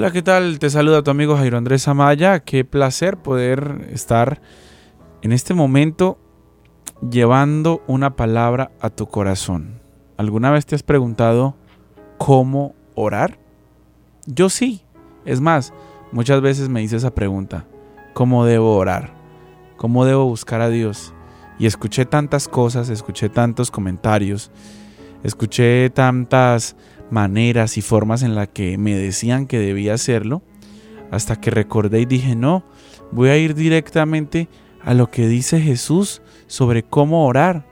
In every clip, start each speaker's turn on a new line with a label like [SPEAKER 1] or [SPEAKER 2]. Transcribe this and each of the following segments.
[SPEAKER 1] Hola, ¿qué tal? Te saluda tu amigo Jairo Andrés Amaya. Qué placer poder estar en este momento llevando una palabra a tu corazón. ¿Alguna vez te has preguntado cómo orar? Yo sí. Es más, muchas veces me hice esa pregunta. ¿Cómo debo orar? ¿Cómo debo buscar a Dios? Y escuché tantas cosas, escuché tantos comentarios, escuché tantas maneras y formas en las que me decían que debía hacerlo, hasta que recordé y dije, no, voy a ir directamente a lo que dice Jesús sobre cómo orar.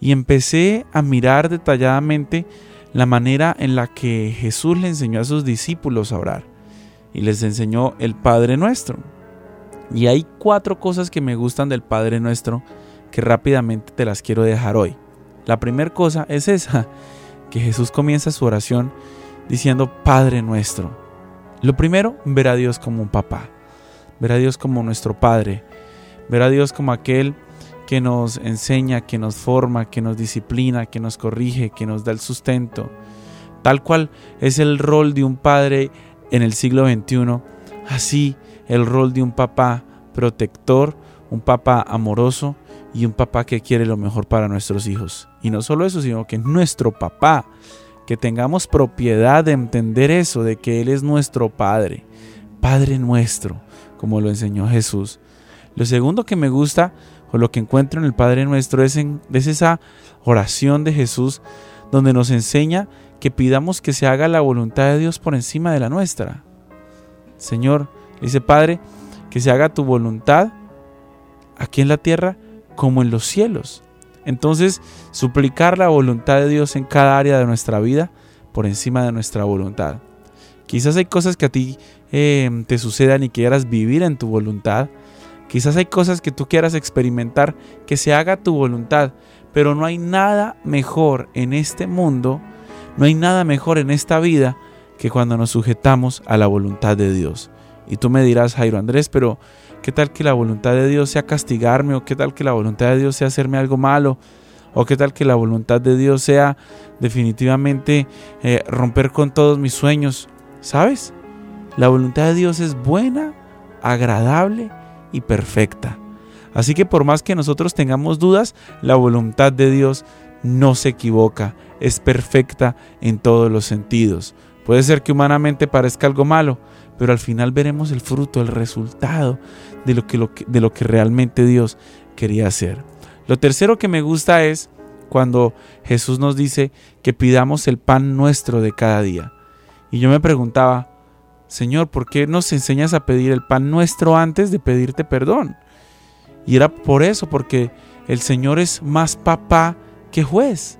[SPEAKER 1] Y empecé a mirar detalladamente la manera en la que Jesús le enseñó a sus discípulos a orar. Y les enseñó el Padre Nuestro. Y hay cuatro cosas que me gustan del Padre Nuestro que rápidamente te las quiero dejar hoy. La primera cosa es esa, que Jesús comienza su oración diciendo Padre nuestro. Lo primero, ver a Dios como un papá, ver a Dios como nuestro Padre, ver a Dios como aquel que nos enseña, que nos forma, que nos disciplina, que nos corrige, que nos da el sustento, tal cual es el rol de un padre en el siglo XXI, así el rol de un papá protector, un papá amoroso, y un papá que quiere lo mejor para nuestros hijos. Y no solo eso, sino que nuestro papá, que tengamos propiedad de entender eso, de que Él es nuestro Padre, Padre nuestro, como lo enseñó Jesús. Lo segundo que me gusta, o lo que encuentro en el Padre nuestro, es, en, es esa oración de Jesús, donde nos enseña que pidamos que se haga la voluntad de Dios por encima de la nuestra. Señor, dice Padre, que se haga tu voluntad aquí en la tierra como en los cielos. Entonces, suplicar la voluntad de Dios en cada área de nuestra vida por encima de nuestra voluntad. Quizás hay cosas que a ti eh, te sucedan y quieras vivir en tu voluntad. Quizás hay cosas que tú quieras experimentar que se haga tu voluntad. Pero no hay nada mejor en este mundo, no hay nada mejor en esta vida que cuando nos sujetamos a la voluntad de Dios. Y tú me dirás, Jairo Andrés, pero ¿qué tal que la voluntad de Dios sea castigarme? ¿O qué tal que la voluntad de Dios sea hacerme algo malo? ¿O qué tal que la voluntad de Dios sea definitivamente eh, romper con todos mis sueños? ¿Sabes? La voluntad de Dios es buena, agradable y perfecta. Así que por más que nosotros tengamos dudas, la voluntad de Dios no se equivoca, es perfecta en todos los sentidos. Puede ser que humanamente parezca algo malo, pero al final veremos el fruto, el resultado de lo que, realmente Dios quería hacer. Lo tercero que me gusta es cuando Jesús nos dice que pidamos el pan nuestro de cada día. Y yo me preguntaba, Señor, ¿por qué nos enseñas a pedir el pan nuestro antes de pedirte perdón? Y era por eso, porque el Señor es más papá que juez.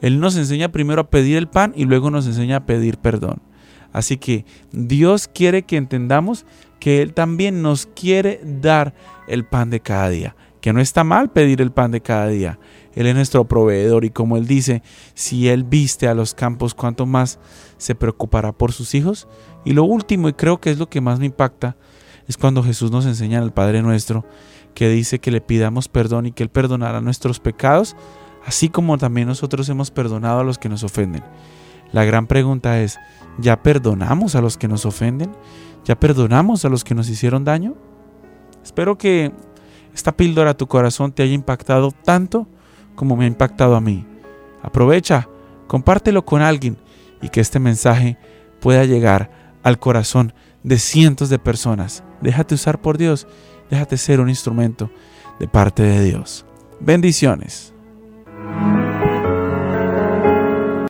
[SPEAKER 1] Él nos enseña primero a pedir el pan y luego nos enseña a pedir perdón. Así que Dios quiere que entendamos que Él también nos quiere dar el pan de cada día. Que no está mal pedir el pan de cada día. Él es nuestro proveedor y como Él dice, si Él viste a los campos, ¿cuánto más se preocupará por sus hijos? Y lo último, y creo que es lo que más me impacta, es cuando Jesús nos enseña al Padre nuestro, que dice que le pidamos perdón y que Él perdonará nuestros pecados, así como también nosotros hemos perdonado a los que nos ofenden. La gran pregunta es, ¿ya perdonamos a los que nos ofenden? ¿Ya perdonamos a los que nos hicieron daño? Espero que esta píldora a tu corazón te haya impactado tanto como me ha impactado a mí. Aprovecha, compártelo con alguien y que este mensaje pueda llegar al corazón de cientos de personas. Déjate usar por Dios, déjate ser un instrumento de parte de Dios. Bendiciones.